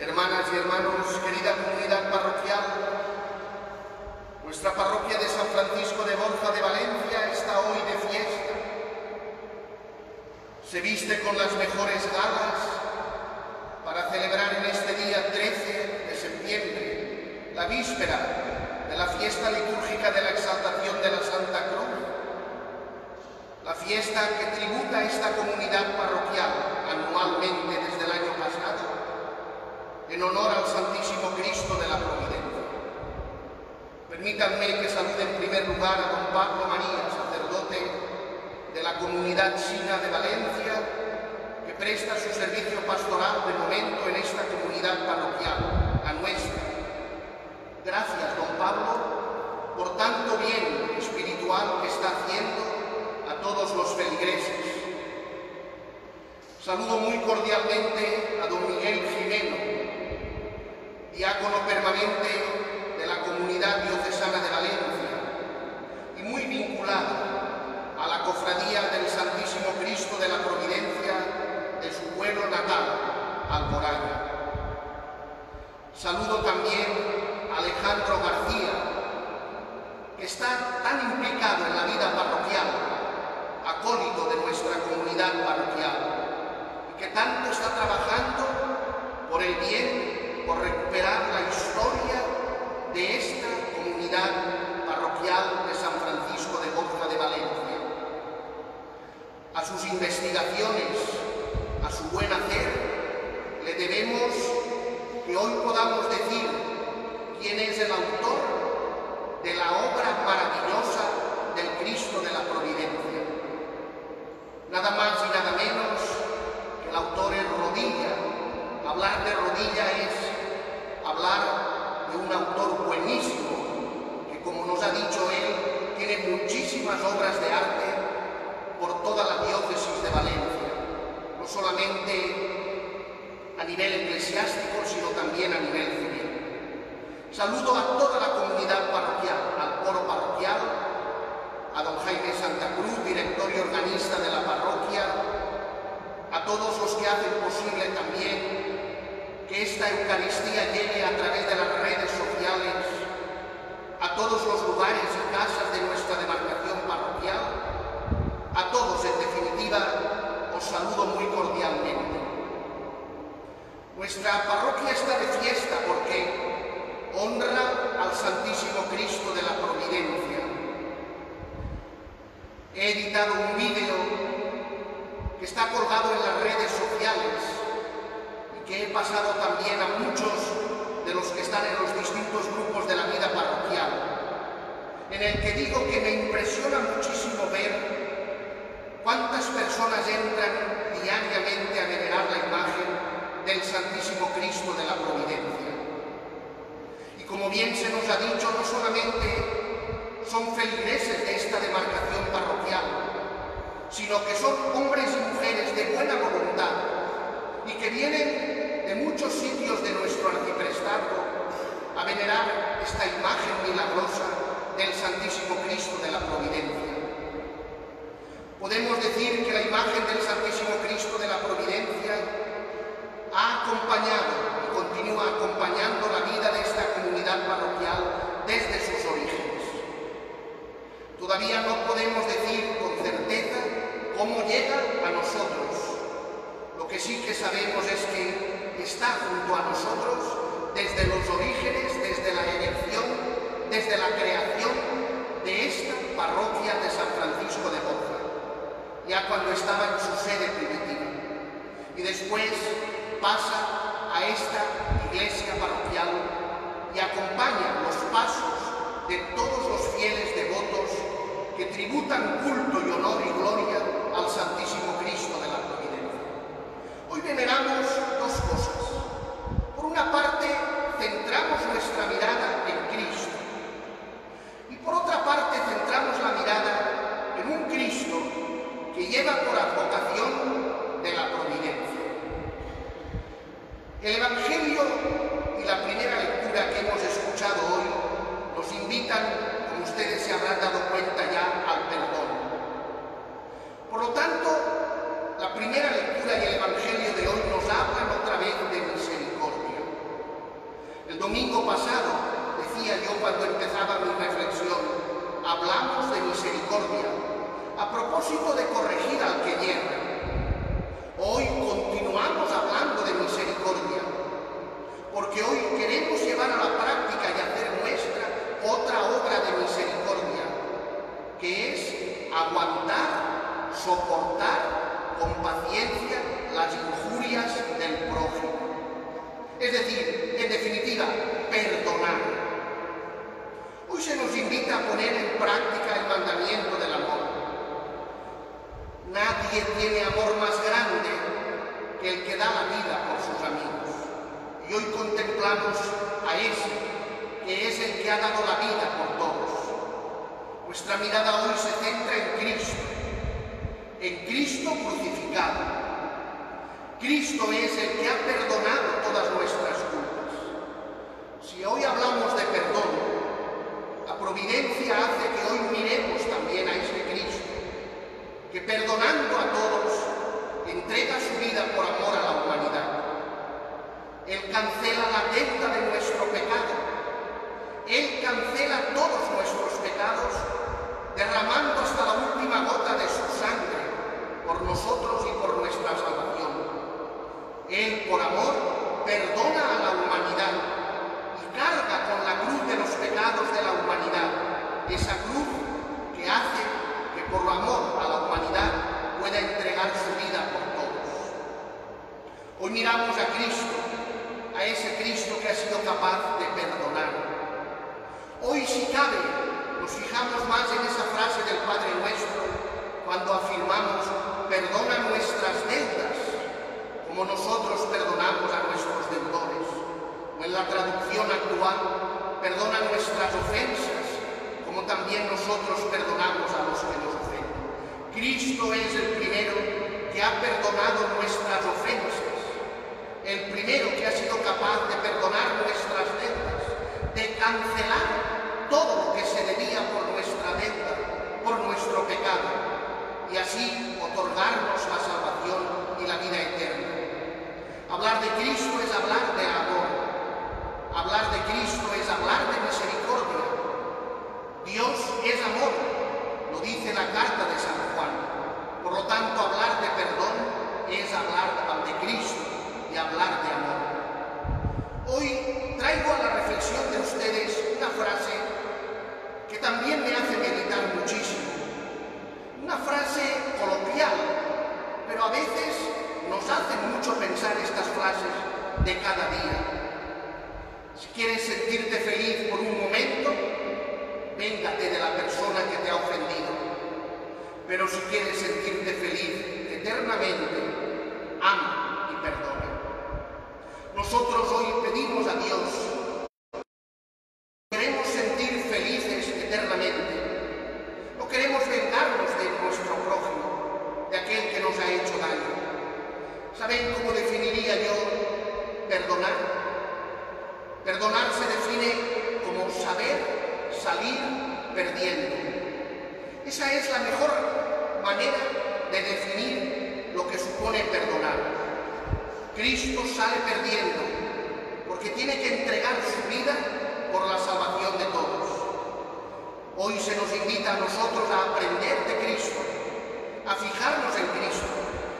Hermanas y hermanos, querida comunidad parroquial, nuestra parroquia de San Francisco de Borja de Valencia está hoy de fiesta. Se viste con las mejores galas para celebrar en este día 13 de septiembre, la víspera de la fiesta litúrgica de la exaltación de la Santa Cruz, la fiesta que tributa esta comunidad parroquial anualmente desde el año pasado en honor al Santísimo Cristo de la Providencia. Permítanme que salude en primer lugar a don Pablo María, sacerdote de la comunidad Sina de Valencia, que presta su servicio pastoral de momento en esta comunidad parroquial, la nuestra. Gracias, don Pablo, por tanto bien espiritual que está haciendo a todos los feligreses. Saludo muy cordialmente a don Miguel Jimeno, diácono permanente de la comunidad diocesana de Valencia y muy vinculado a la cofradía del Santísimo Cristo de la Providencia de su pueblo natal, Alboraya. Saludo también a Alejandro García, que está tan implicado en la vida parroquial, acólito de nuestra comunidad parroquial, y que tanto está trabajando por el bien por recuperar la historia de esta comunidad parroquial de San Francisco de Borja de Valencia. A sus investigaciones, a su buen hacer, le debemos que hoy podamos decir es el autor de la obra maravillosa del Cristo de la Providencia. Nada más y nada menos que el autor es Rodilla. Hablar de Rodilla es hablar de un autor buenísimo, que como nos ha dicho él, tiene muchísimas obras de arte por toda la diócesis de Valencia, no solamente a nivel eclesiástico, sino también a nivel civil. Saludo a toda la comunidad parroquial, al coro parroquial, a don Jaime Santa Cruz, director y organista de la parroquia, a todos los que hacen posible también que esta Eucaristía llegue a través de las redes sociales a todos los lugares y casas de nuestra demarcación parroquial. A todos, en definitiva, os saludo muy cordialmente. Nuestra parroquia está de fiesta porque honra al Santísimo Cristo de la Providencia. He editado un vídeo que está colgado en las redes sociales que he pasado también a muchos de los que están en los distintos grupos de la vida parroquial, en el que digo que me impresiona muchísimo ver cuántas personas entran diariamente a venerar la imagen del Santísimo Cristo de la Providencia. Como bien se nos ha dicho, no solamente son feligreses de esta demarcación parroquial, sino que son hombres y mujeres de buena voluntad y que vienen de muchos sitios de nuestro arciprestado a venerar esta imagen milagrosa del Santísimo Cristo de la Providencia. Podemos decir que la imagen del Santísimo Cristo de la Providencia ha acompañado y continúa acompañando la vida de comunidad parroquial desde sus orígenes. Todavía no podemos decir con certeza cómo llega a nosotros lo que sí que sabemos es que está junto a nosotros desde los orígenes, desde la elección, desde la creación de esta parroquia de San Francisco de Borja, ya cuando estaba en su sede primitiva. Y después pasa a esta iglesia parroquial y acompaña los pasos de todos los fieles devotos que tributan culto y honor y gloria al Santísimo Cristo de la Hoy veneramos dos cosas. Por una parte, centramos nuestra mirada en Cristo. Y por otra parte, centramos la mirada en un Cristo que lleva por advocación de la providencia. El Evangelio y la primera lectura que hemos escuchado hoy nos invitan, como ustedes se dado cuenta ya, al perdón. Por lo tanto, la primera lectura y el Evangelio de hoy nos hablan otra vez de misericordia. propósito de corregir al que hierra, hoy continuamos hablando de misericordia, porque hoy queremos llevar a la práctica y hacer nuestra otra obra de misericordia, que es aguantar, soportar con paciencia las injurias del prójimo. Es decir, en definitiva, perdonar. Hoy se nos invita a poner en práctica el mandamiento del amor. Nadie tiene amor más grande que el que da la vida por sus amigos. Y hoy contemplamos a ese, que es el que ha dado la vida por todos. Nuestra mirada hoy se centra en Cristo, en Cristo crucificado. Cristo es el que ha perdonado todas nuestras culpas. Si hoy hablamos de perdón, la providencia hace que hoy miremos también a ese Cristo, que perdonando a todos, entrega su vida por amor a la humanidad. Él cancela la deuda de nuestro pecado. Él cancela todos nuestros pecados, derramando hasta la última gota de su sangre por nosotros y por nuestra salvación. Él, por amor, perdona a la humanidad carga con la cruz de los pecados de la humanidad, esa cruz que hace que por amor a la humanidad pueda entregar su vida por todos. Hoy miramos a Cristo, a ese Cristo que ha sido capaz de perdonar. Hoy si cabe, nos fijamos más en esa frase del Padre Nuestro cuando afirmamos, perdona nuestras deudas, como nosotros perdonamos a nuestros deudores en la traducción actual, perdona nuestras ofensas, como también nosotros perdonamos a los que nos ofenden. Cristo es el primero que ha perdonado nuestras ofensas, el primero que ha sido capaz de perdonar nuestras deudas, de cancelar todo lo que se debía por nuestra deuda, por nuestro pecado, y así otorgarnos la salvación y la vida eterna. Hablar de Cristo es hablar de amor, Hablar de Cristo es hablar de misericordia. Dios es amor, lo dice la carta de San Juan. Por lo tanto, hablar de perdón es hablar de Cristo y hablar de amor. Hoy traigo a la reflexión de ustedes una frase que también me hace meditar muchísimo. Una frase coloquial, pero a veces nos hace mucho pensar estas frases de cada día. Si quieres sentirte feliz por un momento, véngate de la persona que te ha ofendido. Pero si quieres sentirte feliz eternamente, ama y perdona. Nosotros hoy pedimos a Dios, queremos sentir felices eternamente. No queremos vengarnos de nuestro prójimo, de aquel que nos ha hecho daño. ¿Saben cómo definiría yo perdonar? Perdonar se define como saber salir perdiendo. Esa es la mejor manera de definir lo que supone perdonar. Perdiendo porque tiene que entregar su vida por la salvación de todos. Hoy se nos invita a nosotros a aprender de Cristo, a fijarnos en Cristo,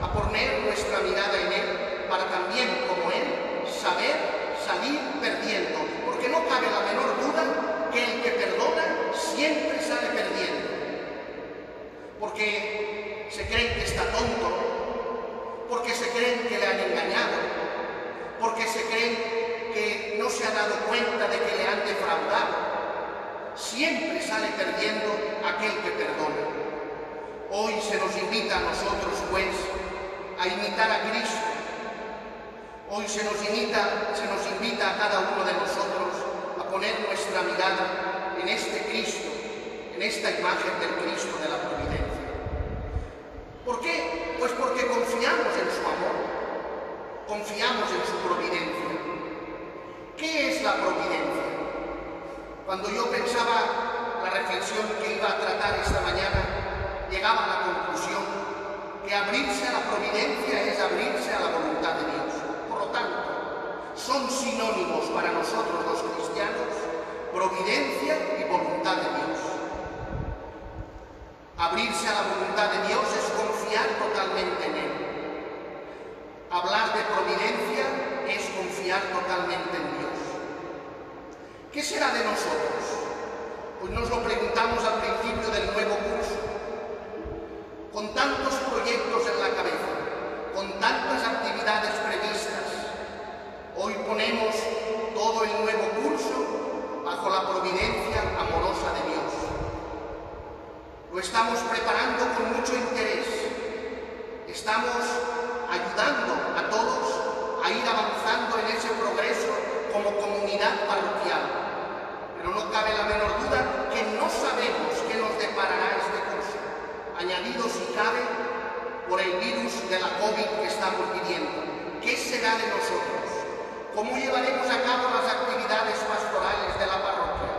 a poner nuestra mirada en Él para también, como Él, saber salir perdiendo, porque no cabe la menor duda que el que perdona siempre sale perdiendo. Porque se creen que está tonto, porque se creen que le han engañado, porque se creen que no se ha dado cuenta de que le han defraudado. Siempre sale perdiendo aquel que perdona. Hoy se nos invita a nosotros, pues, a imitar a Cristo Hoy se nos, invita, se nos invita a cada uno de nosotros a poner nuestra mirada en este Cristo, en esta imagen del Cristo de la providencia. ¿Por qué? Pues porque confiamos en su amor, confiamos en su providencia. ¿Qué es la providencia? Cuando yo pensaba la reflexión que iba a tratar esta mañana, llegaba a la conclusión que abrirse a la providencia es abrirse a la voluntad de Dios son sinónimos para nosotros los cristianos, providencia y voluntad de Dios. Abrirse a la voluntad de Dios es confiar totalmente en Él. Hablar de providencia es confiar totalmente en Dios. ¿Qué será de nosotros? Pues nos lo preguntamos al principio del nuevo curso. Con tantos proyectos en la cabeza, con tantas actividades previstas, hoy ponemos todo el nuevo curso bajo la providencia amorosa de Dios. Lo estamos preparando con mucho interés. Estamos ayudando a todos a ir avanzando en ese progreso como comunidad parroquial. Pero no cabe la menor duda que no sabemos qué nos deparará este curso, añadido si cabe por el virus de la COVID que estamos viviendo. ¿Qué será de nosotros? ¿Cómo llevaremos a cabo las actividades pastorales de la parroquia?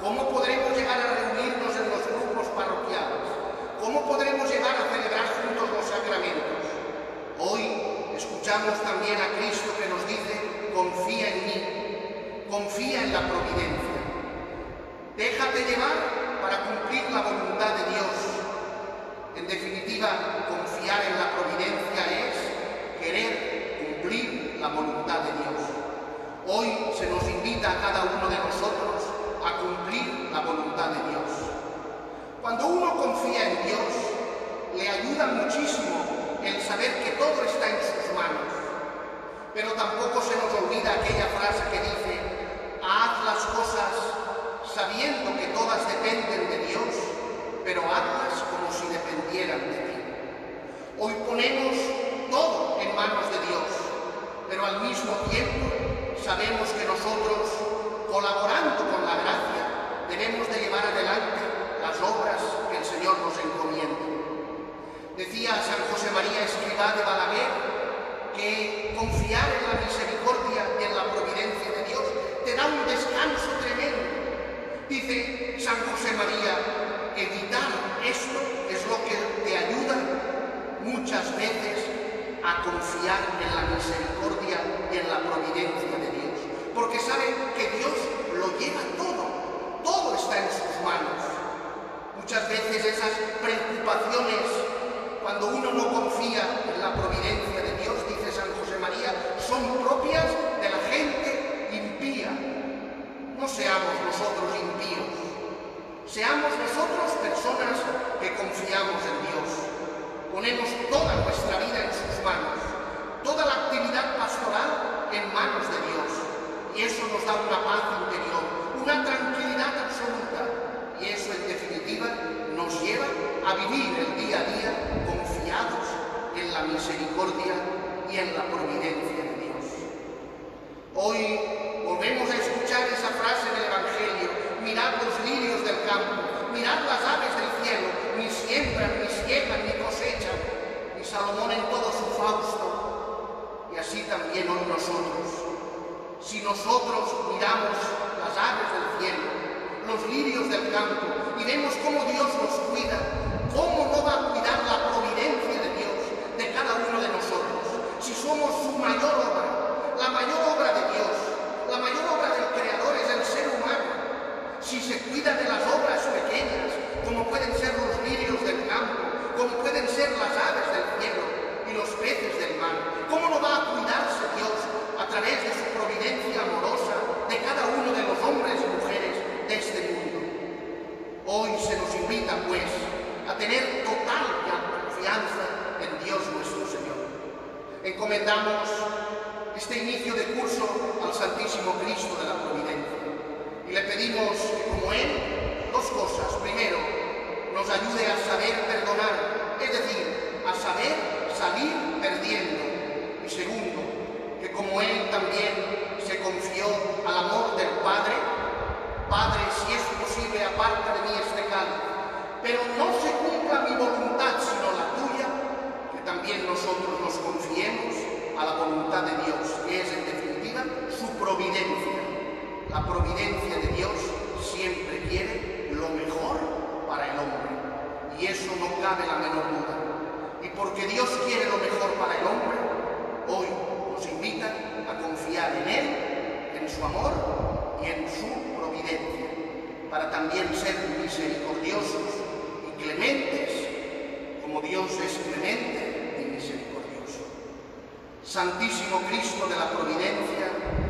¿Cómo podremos llegar a reunirnos en los grupos parroquiales? ¿Cómo podremos llegar a celebrar juntos los sacramentos? Hoy escuchamos también a Cristo que nos dice, confía en mí, confía en la providencia. Llevar para cumplir la voluntad de Dios. En definitiva, confiar en la providencia es querer cumplir la voluntad de Dios. Hoy se nos invita a cada uno de nosotros a cumplir la voluntad de Dios. Cuando uno confía en Dios, le ayuda muchísimo el saber que todo está en sus manos. Pero tampoco se nos olvida aquella frase que dice, haz las cosas sabiendo que todas dependen de Dios, pero hazlas como si dependieran de ti. Hoy ponemos todo en manos de Dios, pero al mismo tiempo sabemos que nosotros, colaborando con la gracia, debemos de llevar adelante las obras que el Señor nos encomienda. Decía San José María Escribá de Balaguer que confiar en la misericordia y en la providencia de Dios te da un descanso tremendo. Dice San José María, evitar esto es lo que te ayuda muchas veces a confiar en la misericordia y en la providencia de Dios. Porque sabe que Dios lo lleva todo, todo está en sus manos. Muchas veces esas preocupaciones cuando uno no confía en la providencia de Dios, dice San José María, son propias de la gente impía. No seamos nosotros impíos, seamos nosotros personas que confiamos en Dios. Ponemos toda nuestra vida en sus manos, toda la actividad pastoral en manos de Dios. Y eso nos da una paz interior, una tranquilidad absoluta. Y eso en definitiva nos lleva a vivir el día a día confiados en la misericordia y en la providencia de Dios. Hoy volvemos a escuchar esa frase del Evangelio, mirad los lirios del campo, mirad las aves del cielo, ni siembran, ni siegan, ni cosechan, ni Salomón en todo su fausto. Y así también hoy nosotros. Si nosotros miramos las aves del cielo, los lirios del campo, y vemos cómo Dios nos cuida, ¿cómo no va a cuidar la providencia de Dios de cada uno de nosotros? Si somos su mayor obra, la mayor obra de Dios, la mayor obra del Creador es el ser humano. Si se cuida de las obras pequeñas, como pueden ser los lirios del campo, como pueden ser las aves del cielo y los peces del mar, ¿cómo no va a cuidarse Dios a través de su providencia amorosa de cada uno de los hombres y mujeres de este mundo? Hoy se nos invita, pues, a tener total confianza en Dios nuestro Señor. Encomendamos este inicio de curso al Santísimo Cristo de la Providencia y le pedimos como Él, dos cosas. Primero, nos ayude a saber perdonar, es decir, a saber salir perdiendo. Y segundo, que como Él también se confió al amor del Padre, Padre, si es posible, aparte de pero no se cumpla mi voluntad sino la tuya, que también nosotros nos confiemos a la voluntad de Dios, que es en definitiva su providencia. La providencia de Dios siempre quiere lo mejor para el hombre, y eso no cabe la menor duda. Y porque Dios quiere lo mejor para el hombre, hoy nos invita a confiar en Él, en su amor y en su providencia, para también ser misericordiosos clementes, como Dios es clemente y misericordioso. Santísimo Cristo de la Providencia,